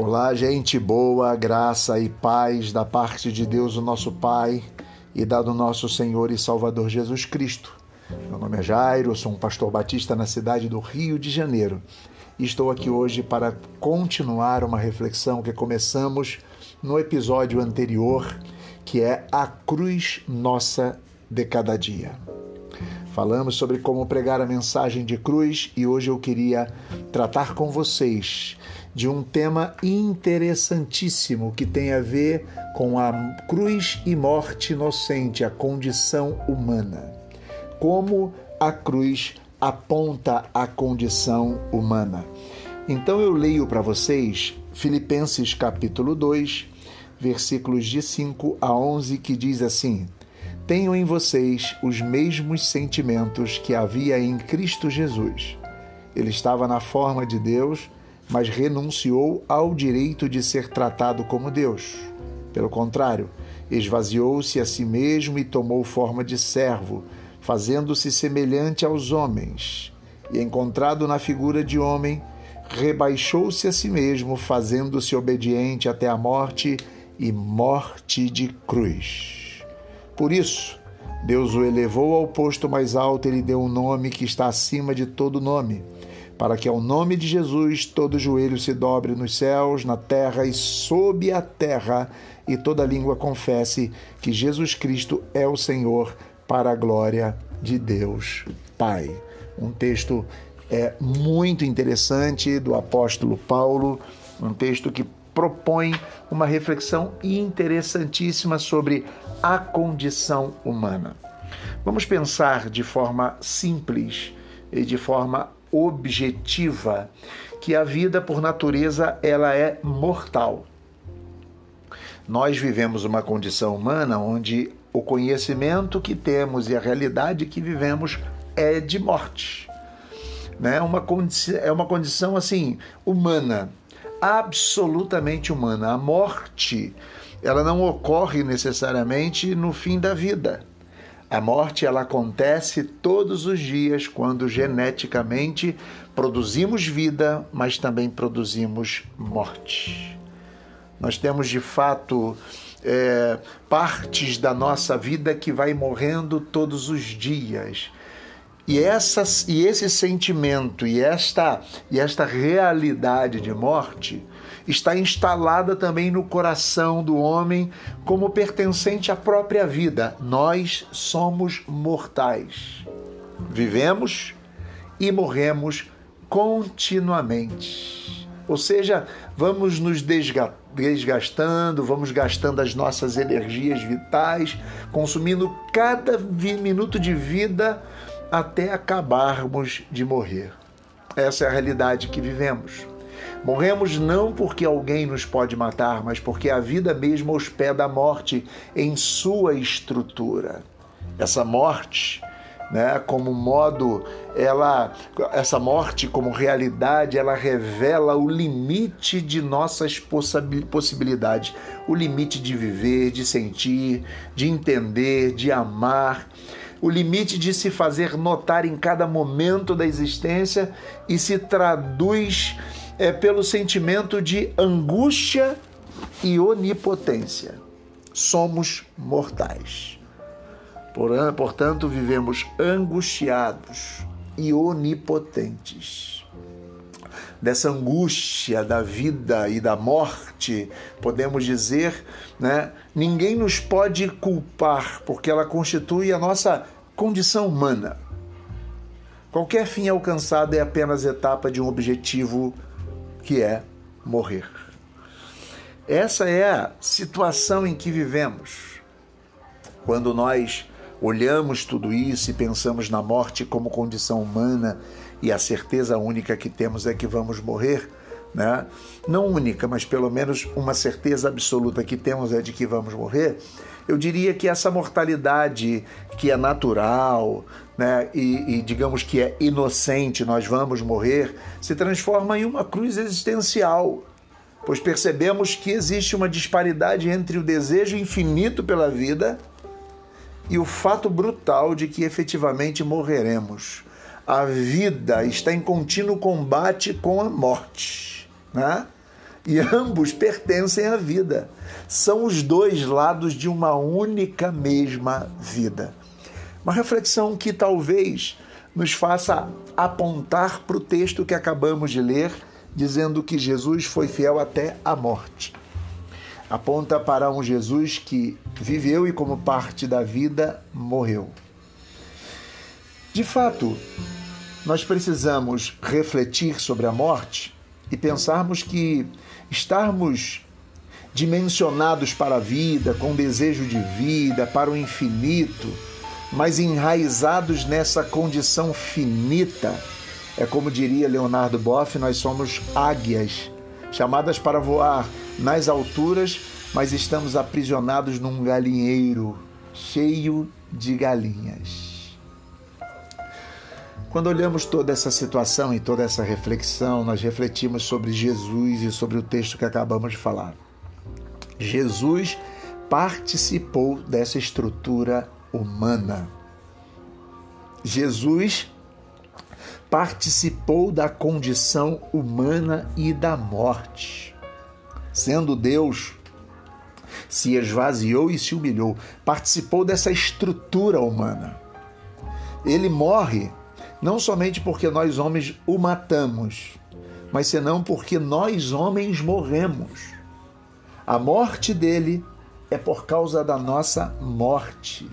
Olá, gente boa, graça e paz da parte de Deus, o nosso Pai, e da do nosso Senhor e Salvador Jesus Cristo. Meu nome é Jairo, sou um pastor batista na cidade do Rio de Janeiro. E estou aqui hoje para continuar uma reflexão que começamos no episódio anterior, que é a cruz nossa de cada dia. Falamos sobre como pregar a mensagem de cruz e hoje eu queria tratar com vocês de um tema interessantíssimo que tem a ver com a cruz e morte inocente, a condição humana. Como a cruz aponta a condição humana. Então eu leio para vocês Filipenses capítulo 2, versículos de 5 a 11, que diz assim: Tenham em vocês os mesmos sentimentos que havia em Cristo Jesus. Ele estava na forma de Deus mas renunciou ao direito de ser tratado como Deus. Pelo contrário, esvaziou-se a si mesmo e tomou forma de servo, fazendo-se semelhante aos homens. E, encontrado na figura de homem, rebaixou-se a si mesmo, fazendo-se obediente até a morte e morte de cruz. Por isso, Deus o elevou ao posto mais alto e lhe deu um nome que está acima de todo nome para que ao nome de Jesus todo joelho se dobre nos céus, na terra e sob a terra, e toda língua confesse que Jesus Cristo é o Senhor, para a glória de Deus Pai. Um texto é muito interessante do apóstolo Paulo, um texto que propõe uma reflexão interessantíssima sobre a condição humana. Vamos pensar de forma simples e de forma objetiva que a vida por natureza ela é mortal. Nós vivemos uma condição humana onde o conhecimento que temos e a realidade que vivemos é de morte. Né? Uma é uma condição assim humana, absolutamente humana. A morte ela não ocorre necessariamente no fim da vida. A morte ela acontece todos os dias quando geneticamente produzimos vida, mas também produzimos morte. Nós temos de fato é, partes da nossa vida que vai morrendo todos os dias. E, essas, e esse sentimento e esta, e esta realidade de morte está instalada também no coração do homem como pertencente à própria vida. Nós somos mortais. Vivemos e morremos continuamente. Ou seja, vamos nos desgastando, vamos gastando as nossas energias vitais, consumindo cada minuto de vida até acabarmos de morrer. Essa é a realidade que vivemos. Morremos não porque alguém nos pode matar, mas porque a vida mesma hospeda a morte em sua estrutura. Essa morte, né, como modo, ela, essa morte como realidade, ela revela o limite de nossas possibilidades, o limite de viver, de sentir, de entender, de amar o limite de se fazer notar em cada momento da existência e se traduz é, pelo sentimento de angústia e onipotência. Somos mortais. Portanto, vivemos angustiados e onipotentes. Dessa angústia da vida e da morte, podemos dizer, né, ninguém nos pode culpar, porque ela constitui a nossa condição humana. Qualquer fim alcançado é apenas etapa de um objetivo que é morrer. Essa é a situação em que vivemos. Quando nós olhamos tudo isso e pensamos na morte como condição humana e a certeza única que temos é que vamos morrer, né? não única, mas pelo menos uma certeza absoluta que temos é de que vamos morrer, eu diria que essa mortalidade que é natural, né, e, e, digamos que é inocente, nós vamos morrer, se transforma em uma cruz existencial, pois percebemos que existe uma disparidade entre o desejo infinito pela vida e o fato brutal de que efetivamente morreremos. A vida está em contínuo combate com a morte, né? E ambos pertencem à vida. São os dois lados de uma única mesma vida. Uma reflexão que talvez nos faça apontar para o texto que acabamos de ler, dizendo que Jesus foi fiel até a morte. Aponta para um Jesus que viveu e, como parte da vida, morreu. De fato, nós precisamos refletir sobre a morte e pensarmos que estarmos dimensionados para a vida, com desejo de vida, para o infinito, mas enraizados nessa condição finita. É como diria Leonardo Boff, nós somos águias, chamadas para voar nas alturas, mas estamos aprisionados num galinheiro cheio de galinhas. Quando olhamos toda essa situação e toda essa reflexão, nós refletimos sobre Jesus e sobre o texto que acabamos de falar. Jesus participou dessa estrutura humana. Jesus participou da condição humana e da morte. Sendo Deus, se esvaziou e se humilhou, participou dessa estrutura humana. Ele morre não somente porque nós homens o matamos, mas senão porque nós homens morremos. A morte dele é por causa da nossa morte.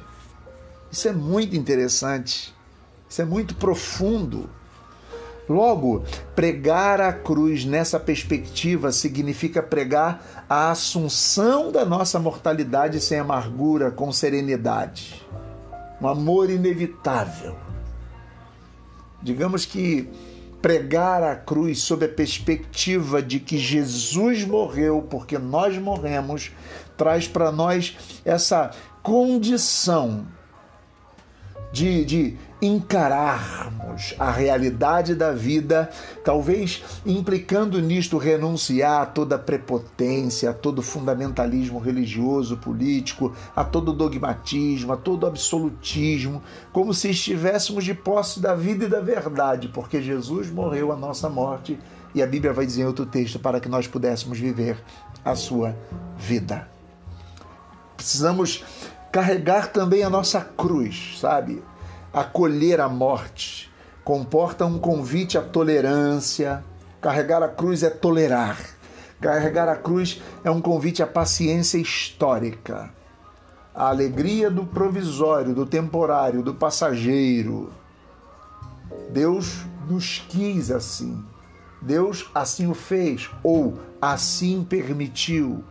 Isso é muito interessante, isso é muito profundo. Logo, pregar a cruz nessa perspectiva significa pregar a assunção da nossa mortalidade sem amargura, com serenidade. Um amor inevitável Digamos que pregar a cruz sob a perspectiva de que Jesus morreu porque nós morremos, traz para nós essa condição de, de encararmos a realidade da vida, talvez implicando nisto renunciar a toda prepotência, a todo fundamentalismo religioso, político, a todo dogmatismo, a todo absolutismo, como se estivéssemos de posse da vida e da verdade, porque Jesus morreu a nossa morte e a Bíblia vai dizer em outro texto para que nós pudéssemos viver a sua vida. Precisamos carregar também a nossa cruz, sabe? Acolher a morte comporta um convite à tolerância. Carregar a cruz é tolerar. Carregar a cruz é um convite à paciência histórica, à alegria do provisório, do temporário, do passageiro. Deus nos quis assim. Deus assim o fez ou assim permitiu.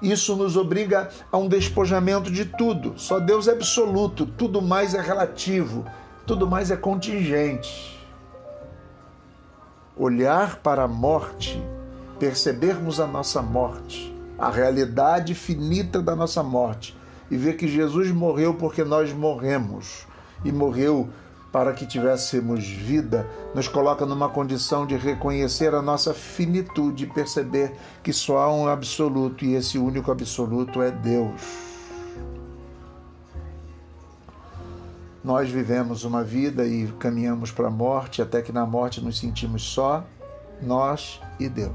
Isso nos obriga a um despojamento de tudo. Só Deus é absoluto, tudo mais é relativo, tudo mais é contingente. Olhar para a morte, percebermos a nossa morte, a realidade finita da nossa morte e ver que Jesus morreu porque nós morremos e morreu para que tivéssemos vida, nos coloca numa condição de reconhecer a nossa finitude e perceber que só há um absoluto e esse único absoluto é Deus. Nós vivemos uma vida e caminhamos para a morte, até que na morte nos sentimos só, nós e Deus.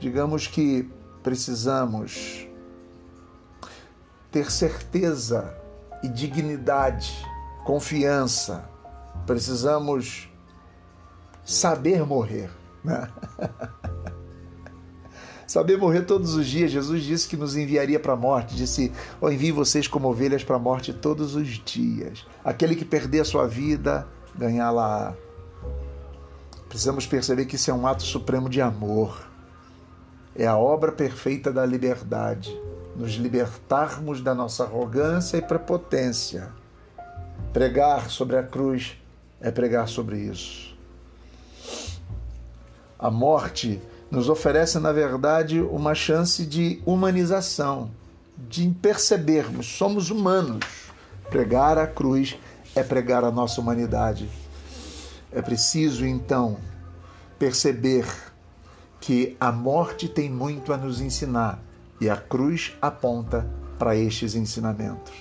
Digamos que precisamos ter certeza e dignidade, confiança. Precisamos saber morrer. Né? saber morrer todos os dias. Jesus disse que nos enviaria para a morte. Disse: Eu envio vocês como ovelhas para a morte todos os dias. Aquele que perder a sua vida, ganhá-la. Precisamos perceber que isso é um ato supremo de amor. É a obra perfeita da liberdade nos libertarmos da nossa arrogância e prepotência. Pregar sobre a cruz é pregar sobre isso. A morte nos oferece, na verdade, uma chance de humanização, de percebermos, somos humanos. Pregar a cruz é pregar a nossa humanidade. É preciso, então, perceber que a morte tem muito a nos ensinar e a cruz aponta para estes ensinamentos.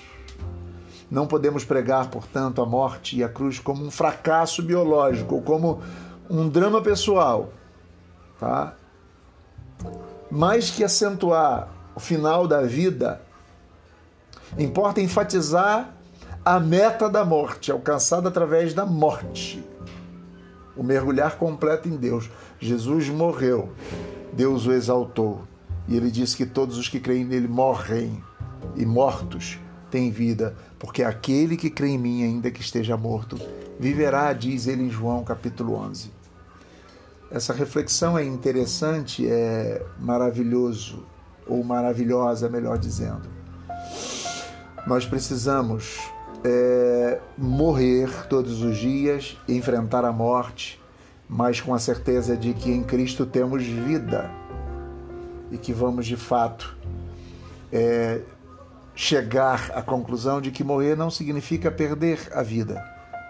Não podemos pregar, portanto, a morte e a cruz como um fracasso biológico ou como um drama pessoal. tá? Mais que acentuar o final da vida, importa enfatizar a meta da morte, alcançada através da morte. O mergulhar completo em Deus. Jesus morreu, Deus o exaltou. E ele disse que todos os que creem nele morrem, e mortos têm vida, porque aquele que crê em mim, ainda que esteja morto, viverá, diz ele em João capítulo 11. Essa reflexão é interessante, é maravilhoso, ou maravilhosa, melhor dizendo. Nós precisamos é, morrer todos os dias, enfrentar a morte, mas com a certeza de que em Cristo temos vida e que vamos de fato é, chegar à conclusão de que morrer não significa perder a vida,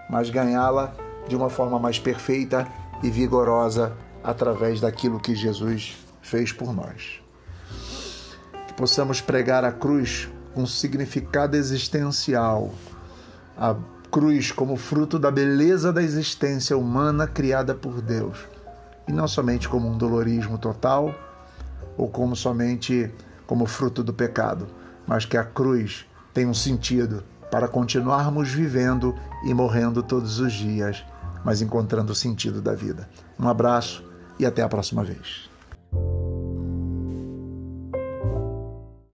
mas ganhá-la de uma forma mais perfeita e vigorosa através daquilo que Jesus fez por nós. Que possamos pregar a cruz com significado existencial, a cruz como fruto da beleza da existência humana criada por Deus, e não somente como um dolorismo total ou como somente como fruto do pecado, mas que a cruz tem um sentido para continuarmos vivendo e morrendo todos os dias, mas encontrando o sentido da vida. Um abraço e até a próxima vez.